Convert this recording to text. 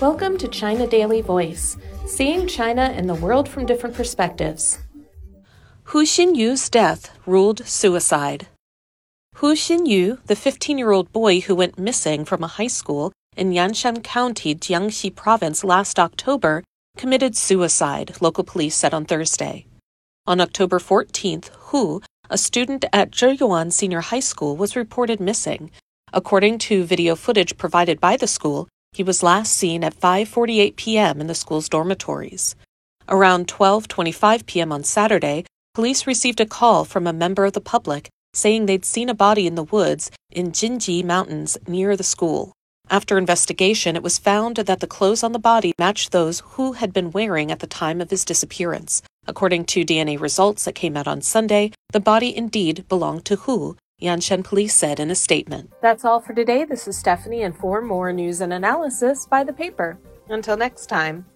Welcome to China Daily Voice, seeing China and the world from different perspectives. Hu Xinyu's death ruled suicide. Hu Xinyu, the 15 year old boy who went missing from a high school in Yanshan County, Jiangxi Province last October, committed suicide, local police said on Thursday. On October 14th, Hu, a student at Zhiyuan Senior High School, was reported missing. According to video footage provided by the school, he was last seen at 5:48 p.m. in the school's dormitories. Around 12:25 p.m. on Saturday, police received a call from a member of the public saying they'd seen a body in the woods in Jinji Mountains near the school. After investigation, it was found that the clothes on the body matched those Hu had been wearing at the time of his disappearance. According to DNA results that came out on Sunday, the body indeed belonged to Hu, Yanshan police said in a statement. That's all for today. This is Stephanie, and for more news and analysis, buy the paper. Until next time.